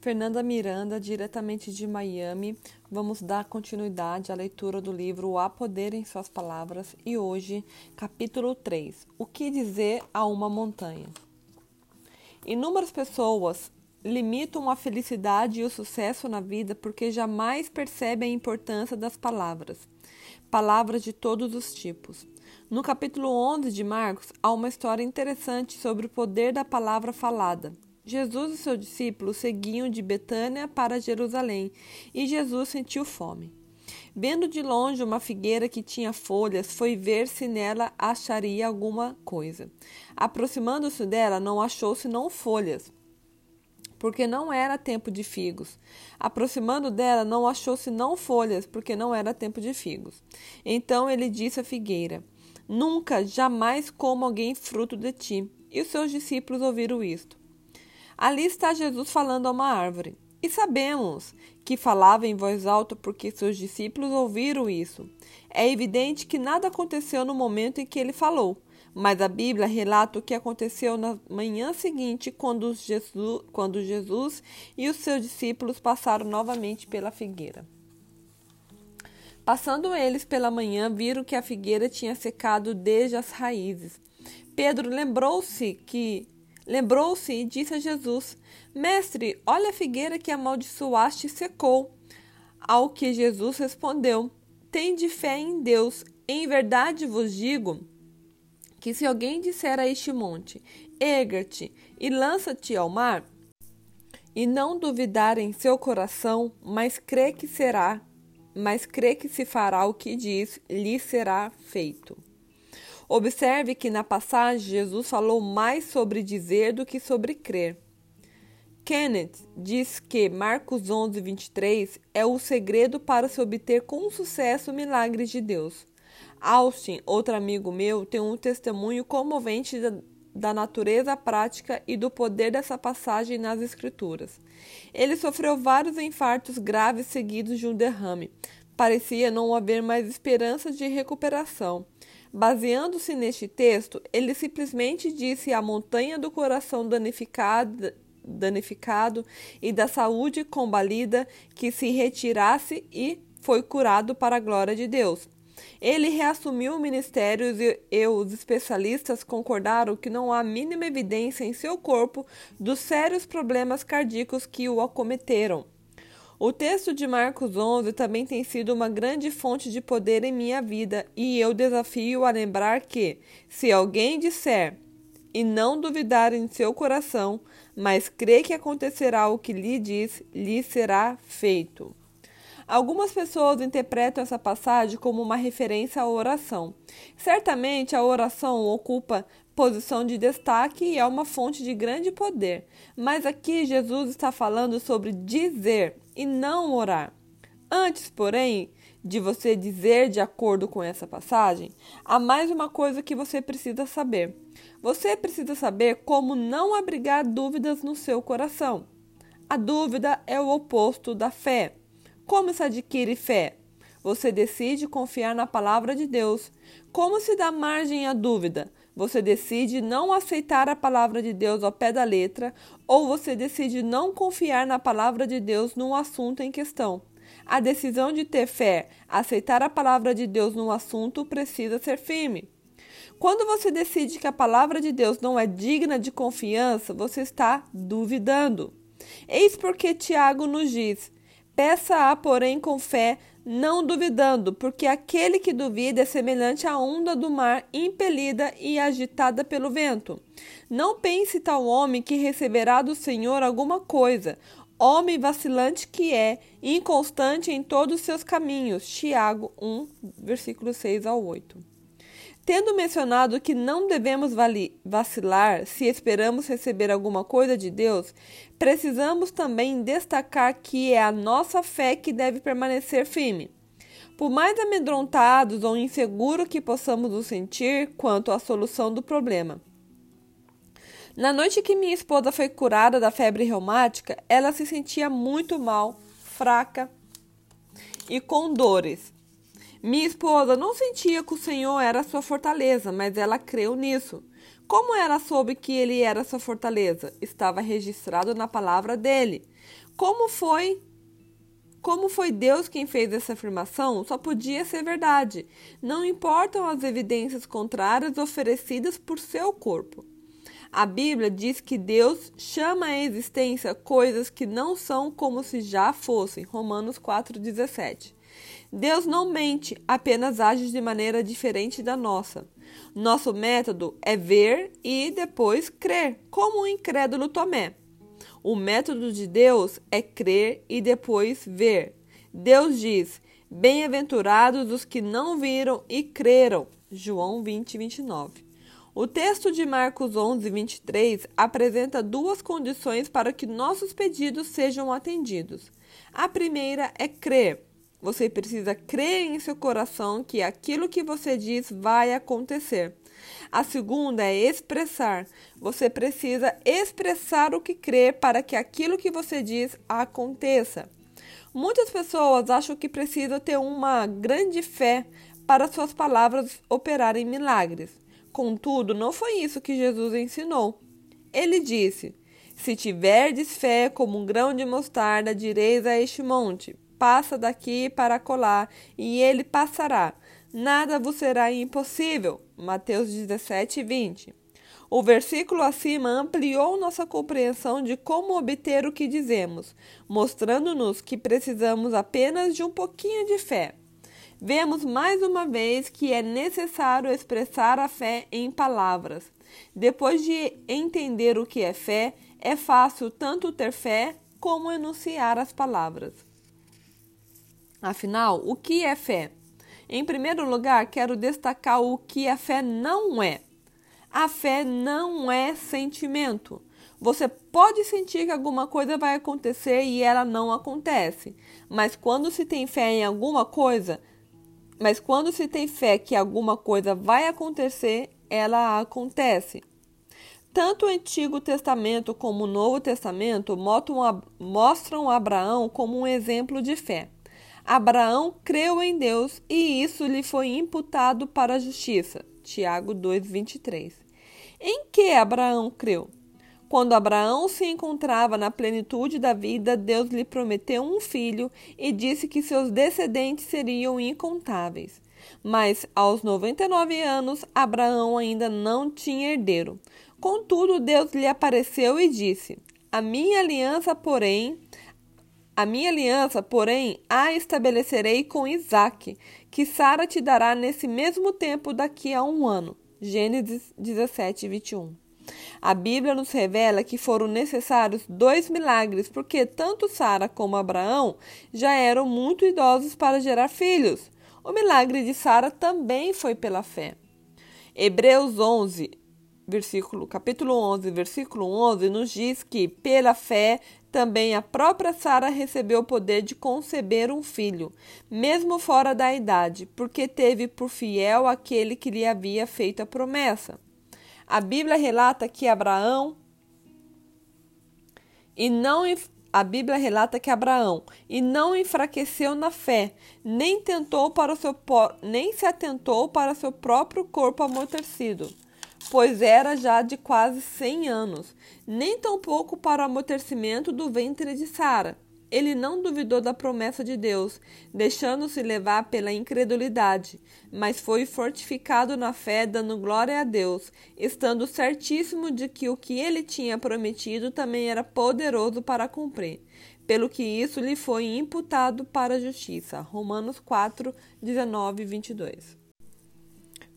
Fernanda Miranda, diretamente de Miami. Vamos dar continuidade à leitura do livro Há Poder em Suas Palavras e hoje, capítulo 3: O que dizer a uma montanha? Inúmeras pessoas limitam a felicidade e o sucesso na vida porque jamais percebem a importância das palavras. Palavras de todos os tipos. No capítulo 11 de Marcos, há uma história interessante sobre o poder da palavra falada. Jesus e seus discípulos seguiam de Betânia para Jerusalém, e Jesus sentiu fome. Vendo de longe uma figueira que tinha folhas, foi ver se nela acharia alguma coisa. Aproximando-se dela, não achou senão folhas, porque não era tempo de figos. Aproximando dela, não achou senão folhas, porque não era tempo de figos. Então ele disse à figueira: Nunca, jamais como alguém fruto de ti. E os seus discípulos ouviram isto. Ali está Jesus falando a uma árvore. E sabemos que falava em voz alta porque seus discípulos ouviram isso. É evidente que nada aconteceu no momento em que ele falou, mas a Bíblia relata o que aconteceu na manhã seguinte, quando Jesus, quando Jesus e os seus discípulos passaram novamente pela figueira. Passando eles pela manhã, viram que a figueira tinha secado desde as raízes. Pedro lembrou-se que Lembrou-se e disse a Jesus: Mestre, olha a figueira que amaldiçoaste secou. Ao que Jesus respondeu: Tende fé em Deus. Em verdade vos digo que se alguém disser a este monte: Erga-te e lança-te ao mar, e não duvidar em seu coração, mas crê que será, mas crê que se fará o que diz, lhe será feito. Observe que na passagem Jesus falou mais sobre dizer do que sobre crer. Kenneth diz que Marcos 11, 23 é o segredo para se obter com sucesso milagres de Deus. Austin, outro amigo meu, tem um testemunho comovente da, da natureza prática e do poder dessa passagem nas Escrituras. Ele sofreu vários infartos graves seguidos de um derrame. Parecia não haver mais esperança de recuperação. Baseando-se neste texto, ele simplesmente disse à montanha do coração danificado, danificado e da saúde combalida que se retirasse e foi curado para a glória de Deus. Ele reassumiu o ministério e, e os especialistas concordaram que não há mínima evidência em seu corpo dos sérios problemas cardíacos que o acometeram. O texto de Marcos 11 também tem sido uma grande fonte de poder em minha vida e eu desafio a lembrar que, se alguém disser e não duvidar em seu coração, mas crê que acontecerá o que lhe diz, lhe será feito. Algumas pessoas interpretam essa passagem como uma referência à oração. Certamente a oração ocupa posição de destaque e é uma fonte de grande poder. Mas aqui Jesus está falando sobre dizer e não orar. Antes, porém, de você dizer de acordo com essa passagem, há mais uma coisa que você precisa saber. Você precisa saber como não abrigar dúvidas no seu coração. A dúvida é o oposto da fé. Como se adquire fé? Você decide confiar na palavra de Deus. Como se dá margem à dúvida? Você decide não aceitar a palavra de Deus ao pé da letra ou você decide não confiar na palavra de Deus num assunto em questão. A decisão de ter fé, aceitar a palavra de Deus num assunto, precisa ser firme. Quando você decide que a palavra de Deus não é digna de confiança, você está duvidando. Eis porque Tiago nos diz: peça-a, porém, com fé, não duvidando, porque aquele que duvida é semelhante à onda do mar impelida e agitada pelo vento. Não pense tal homem que receberá do Senhor alguma coisa, homem vacilante que é, inconstante em todos os seus caminhos. Tiago 1, versículo 6 ao 8. Tendo mencionado que não devemos vacilar se esperamos receber alguma coisa de Deus, precisamos também destacar que é a nossa fé que deve permanecer firme. Por mais amedrontados ou inseguros que possamos nos sentir quanto à solução do problema. Na noite que minha esposa foi curada da febre reumática, ela se sentia muito mal, fraca e com dores. Minha esposa não sentia que o Senhor era sua fortaleza, mas ela creu nisso. Como ela soube que ele era sua fortaleza? Estava registrado na palavra dele. Como foi como foi Deus quem fez essa afirmação, só podia ser verdade. Não importam as evidências contrárias oferecidas por seu corpo. A Bíblia diz que Deus chama à existência coisas que não são como se já fossem. Romanos 4,17. Deus não mente, apenas age de maneira diferente da nossa. Nosso método é ver e depois crer, como o incrédulo Tomé. O método de Deus é crer e depois ver. Deus diz: Bem-aventurados os que não viram e creram. João 20, 29. O texto de Marcos 11, 23 apresenta duas condições para que nossos pedidos sejam atendidos. A primeira é crer. Você precisa crer em seu coração que aquilo que você diz vai acontecer. A segunda é expressar. Você precisa expressar o que crê para que aquilo que você diz aconteça. Muitas pessoas acham que precisam ter uma grande fé para suas palavras operarem milagres. Contudo, não foi isso que Jesus ensinou. Ele disse: Se tiverdes fé como um grão de mostarda, direis a este monte: passa daqui para colar, e ele passará. Nada vos será impossível. Mateus 17, 20. O versículo acima ampliou nossa compreensão de como obter o que dizemos, mostrando-nos que precisamos apenas de um pouquinho de fé. Vemos mais uma vez que é necessário expressar a fé em palavras. Depois de entender o que é fé, é fácil tanto ter fé como enunciar as palavras. Afinal, o que é fé? Em primeiro lugar, quero destacar o que a fé não é. A fé não é sentimento. Você pode sentir que alguma coisa vai acontecer e ela não acontece. Mas quando se tem fé em alguma coisa, mas quando se tem fé que alguma coisa vai acontecer, ela acontece. Tanto o Antigo Testamento como o Novo Testamento mostram Abraão como um exemplo de fé. Abraão creu em Deus e isso lhe foi imputado para a justiça. Tiago 2:23. Em que Abraão creu? Quando Abraão se encontrava na plenitude da vida, Deus lhe prometeu um filho e disse que seus descendentes seriam incontáveis. Mas aos 99 anos, Abraão ainda não tinha herdeiro. Contudo, Deus lhe apareceu e disse: A minha aliança, porém, a minha aliança, porém, a estabelecerei com Isaque, que Sara te dará nesse mesmo tempo daqui a um ano. Gênesis 17, 21. A Bíblia nos revela que foram necessários dois milagres, porque tanto Sara como Abraão já eram muito idosos para gerar filhos. O milagre de Sara também foi pela fé. Hebreus 11, versículo, capítulo 11, versículo 11, nos diz que, pela fé, também a própria Sara recebeu o poder de conceber um filho, mesmo fora da idade, porque teve por fiel aquele que lhe havia feito a promessa. A Bíblia relata que Abraão e não a Bíblia relata que Abraão e não enfraqueceu na fé, nem tentou para o seu nem se atentou para seu próprio corpo amortecido pois era já de quase cem anos, nem tampouco para o amortecimento do ventre de Sara. Ele não duvidou da promessa de Deus, deixando-se levar pela incredulidade, mas foi fortificado na fé, dando glória a Deus, estando certíssimo de que o que ele tinha prometido também era poderoso para cumprir, pelo que isso lhe foi imputado para a justiça. Romanos 4, 19 e 22.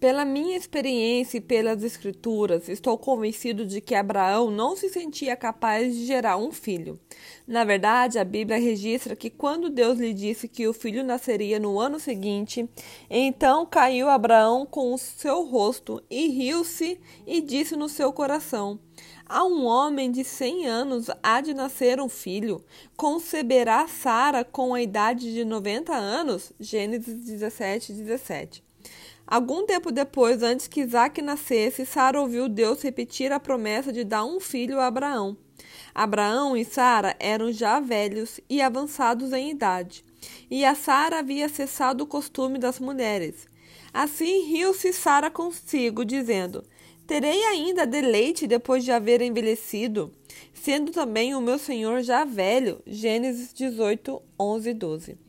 Pela minha experiência e pelas Escrituras, estou convencido de que Abraão não se sentia capaz de gerar um filho. Na verdade, a Bíblia registra que quando Deus lhe disse que o filho nasceria no ano seguinte, então caiu Abraão com o seu rosto e riu-se e disse no seu coração: A um homem de cem anos há de nascer um filho. Conceberá Sara com a idade de noventa anos? Gênesis 17, 17. Algum tempo depois, antes que Isaac nascesse, Sara ouviu Deus repetir a promessa de dar um filho a Abraão. Abraão e Sara eram já velhos e avançados em idade, e a Sara havia cessado o costume das mulheres. Assim riu-se Sara consigo, dizendo: Terei ainda deleite depois de haver envelhecido, sendo também o meu Senhor já velho. Gênesis 18, 11 e 12.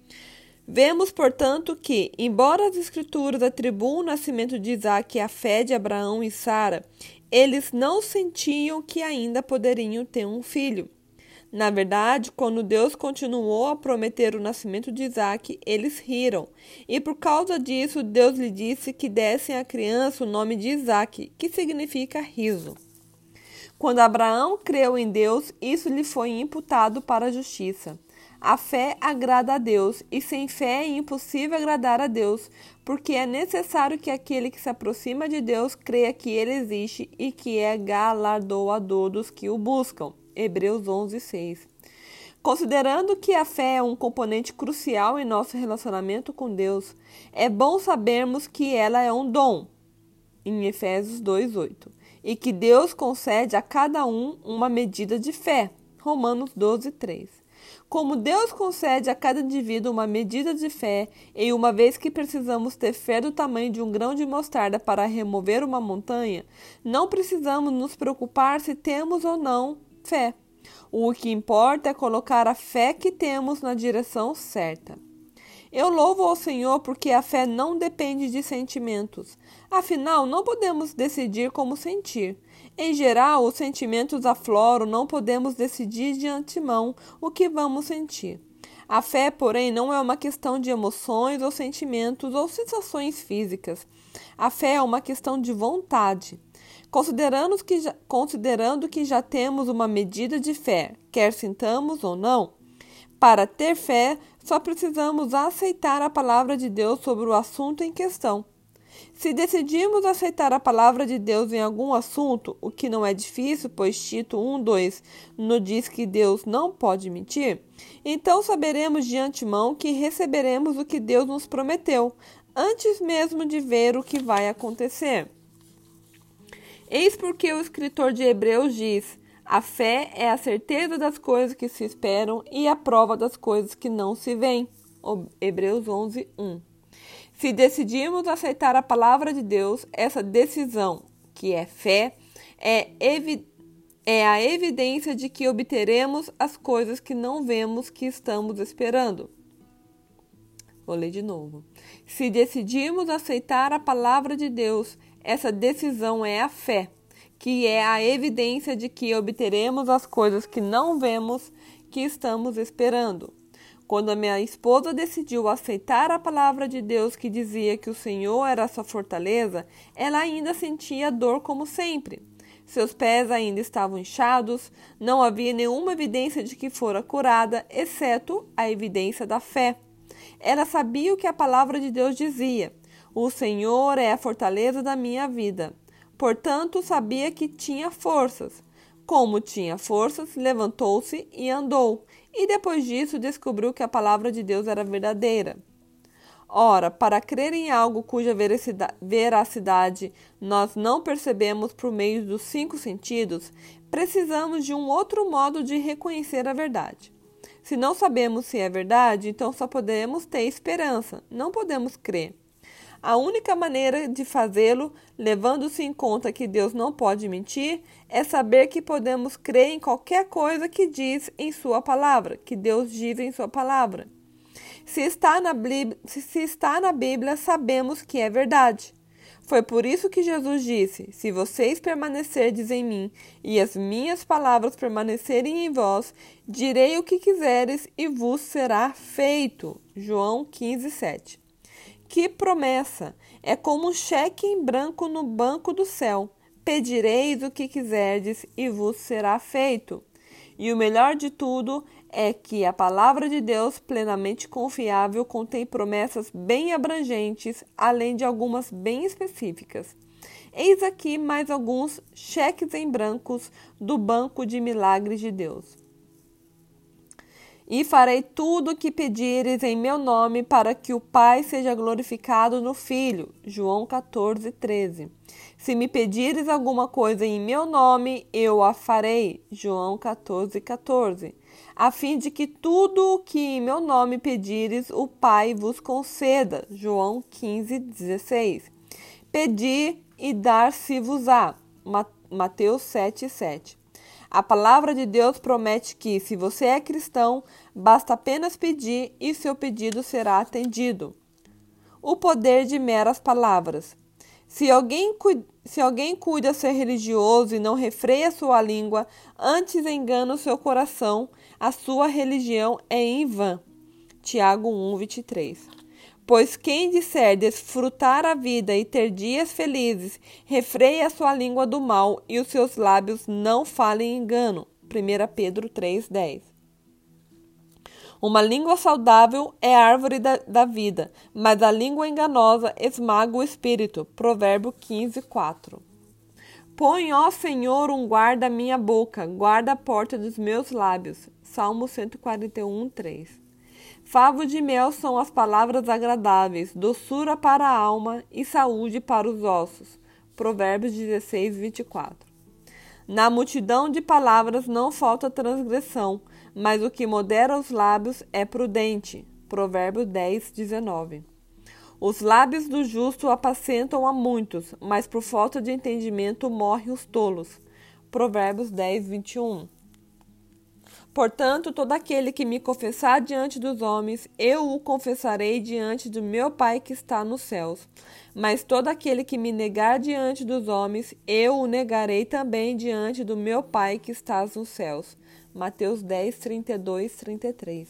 Vemos, portanto, que, embora as Escrituras atribuam o nascimento de Isaac à fé de Abraão e Sara, eles não sentiam que ainda poderiam ter um filho. Na verdade, quando Deus continuou a prometer o nascimento de Isaac, eles riram, e por causa disso Deus lhe disse que dessem à criança o nome de Isaac, que significa riso. Quando Abraão creu em Deus, isso lhe foi imputado para a justiça. A fé agrada a Deus, e sem fé é impossível agradar a Deus, porque é necessário que aquele que se aproxima de Deus creia que ele existe e que é galardoador dos que o buscam. Hebreus 11, 6. Considerando que a fé é um componente crucial em nosso relacionamento com Deus, é bom sabermos que ela é um dom, em Efésios 2:8, e que Deus concede a cada um uma medida de fé, Romanos 12:3. Como Deus concede a cada indivíduo uma medida de fé, e uma vez que precisamos ter fé do tamanho de um grão de mostarda para remover uma montanha, não precisamos nos preocupar se temos ou não fé. O que importa é colocar a fé que temos na direção certa. Eu louvo ao Senhor porque a fé não depende de sentimentos. Afinal, não podemos decidir como sentir. Em geral, os sentimentos afloram, não podemos decidir de antemão o que vamos sentir. A fé, porém, não é uma questão de emoções ou sentimentos ou sensações físicas. A fé é uma questão de vontade. Considerando que, já, considerando que já temos uma medida de fé, quer sintamos ou não, para ter fé, só precisamos aceitar a palavra de Deus sobre o assunto em questão. Se decidimos aceitar a palavra de Deus em algum assunto, o que não é difícil, pois Tito 1:2 nos diz que Deus não pode mentir, então saberemos de antemão que receberemos o que Deus nos prometeu, antes mesmo de ver o que vai acontecer. Eis porque o escritor de Hebreus diz: a fé é a certeza das coisas que se esperam e a prova das coisas que não se veem. Hebreus 11, 1. Se decidimos aceitar a palavra de Deus, essa decisão, que é fé, é, é a evidência de que obteremos as coisas que não vemos que estamos esperando. Vou ler de novo. Se decidimos aceitar a palavra de Deus, essa decisão é a fé, que é a evidência de que obteremos as coisas que não vemos que estamos esperando. Quando a minha esposa decidiu aceitar a palavra de Deus que dizia que o Senhor era sua fortaleza, ela ainda sentia dor como sempre. Seus pés ainda estavam inchados, não havia nenhuma evidência de que fora curada, exceto a evidência da fé. Ela sabia o que a palavra de Deus dizia. O Senhor é a fortaleza da minha vida. Portanto, sabia que tinha forças. Como tinha forças, levantou-se e andou, e depois disso descobriu que a palavra de Deus era verdadeira. Ora, para crer em algo cuja veracidade nós não percebemos por meio dos cinco sentidos, precisamos de um outro modo de reconhecer a verdade. Se não sabemos se é verdade, então só podemos ter esperança, não podemos crer. A única maneira de fazê-lo, levando-se em conta que Deus não pode mentir, é saber que podemos crer em qualquer coisa que diz em Sua palavra, que Deus diz em Sua palavra. Se está na Bíblia, se está na Bíblia sabemos que é verdade. Foi por isso que Jesus disse: Se vocês permanecerdes em mim e as minhas palavras permanecerem em vós, direi o que quiseres e vos será feito. João 15, 7. Que promessa! É como um cheque em branco no banco do céu. Pedireis o que quiserdes e vos será feito. E o melhor de tudo é que a palavra de Deus, plenamente confiável, contém promessas bem abrangentes, além de algumas bem específicas. Eis aqui mais alguns cheques em brancos do banco de milagres de Deus. E farei tudo o que pedires em meu nome, para que o Pai seja glorificado no Filho. João 14, 13. Se me pedires alguma coisa em meu nome, eu a farei. João 14, 14. A fim de que tudo o que em meu nome pedires, o Pai vos conceda. João 15, 16. Pedi e dar-se-vos-á. Mateus 7, 7. A palavra de Deus promete que, se você é cristão, basta apenas pedir e seu pedido será atendido. O poder de meras palavras. Se alguém, se alguém cuida ser religioso e não refreia sua língua, antes engana o seu coração, a sua religião é em vão. Tiago 1, 23. Pois quem disser desfrutar a vida e ter dias felizes, refreia a sua língua do mal e os seus lábios não falem engano. 1 Pedro 3,10 Uma língua saudável é árvore da, da, vida, mas a língua enganosa esmaga o espírito. Provérbio 15, 4 Põe, ó Senhor, um guarda à minha boca, guarda a porta dos meus lábios. Salmo 141, 3 Favo de mel são as palavras agradáveis, doçura para a alma e saúde para os ossos. Provérbios 16, 24. Na multidão de palavras não falta transgressão, mas o que modera os lábios é prudente. Provérbios 10, 19. Os lábios do justo apacentam a muitos, mas por falta de entendimento morrem os tolos. Provérbios 10, 21. Portanto, todo aquele que me confessar diante dos homens, eu o confessarei diante do meu Pai que está nos céus. Mas todo aquele que me negar diante dos homens, eu o negarei também diante do meu Pai que está nos céus. Mateus 10, 32, 33.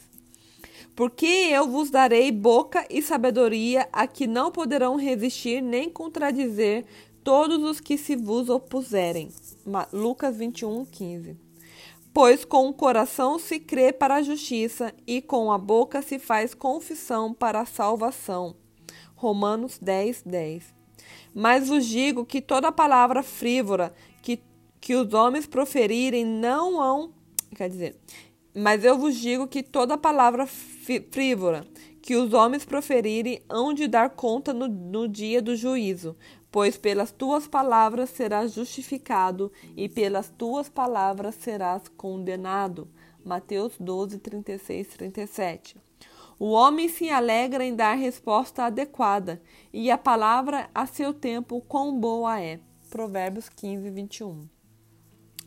Porque eu vos darei boca e sabedoria a que não poderão resistir nem contradizer todos os que se vos opuserem. Lucas 21, 15. Pois com o coração se crê para a justiça e com a boca se faz confissão para a salvação. Romanos 10, 10. Mas vos digo que toda palavra frívola que, que os homens proferirem não hão. Quer dizer, mas eu vos digo que toda palavra frívola que os homens proferirem hão de dar conta no, no dia do juízo, Pois pelas tuas palavras serás justificado e pelas tuas palavras serás condenado. Mateus 12, 36, 37. O homem se alegra em dar resposta adequada, e a palavra a seu tempo quão boa é. Provérbios 15, 21.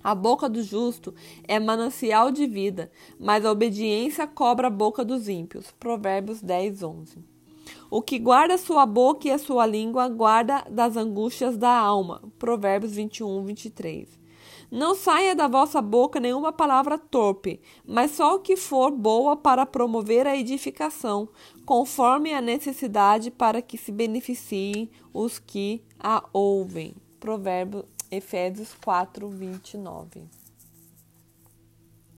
A boca do justo é manancial de vida, mas a obediência cobra a boca dos ímpios. Provérbios 10, 11. O que guarda sua boca e a sua língua guarda das angústias da alma. Provérbios 21, 23. Não saia da vossa boca nenhuma palavra torpe, mas só o que for boa para promover a edificação, conforme a necessidade para que se beneficiem os que a ouvem. Provérbios Efésios 4, 29.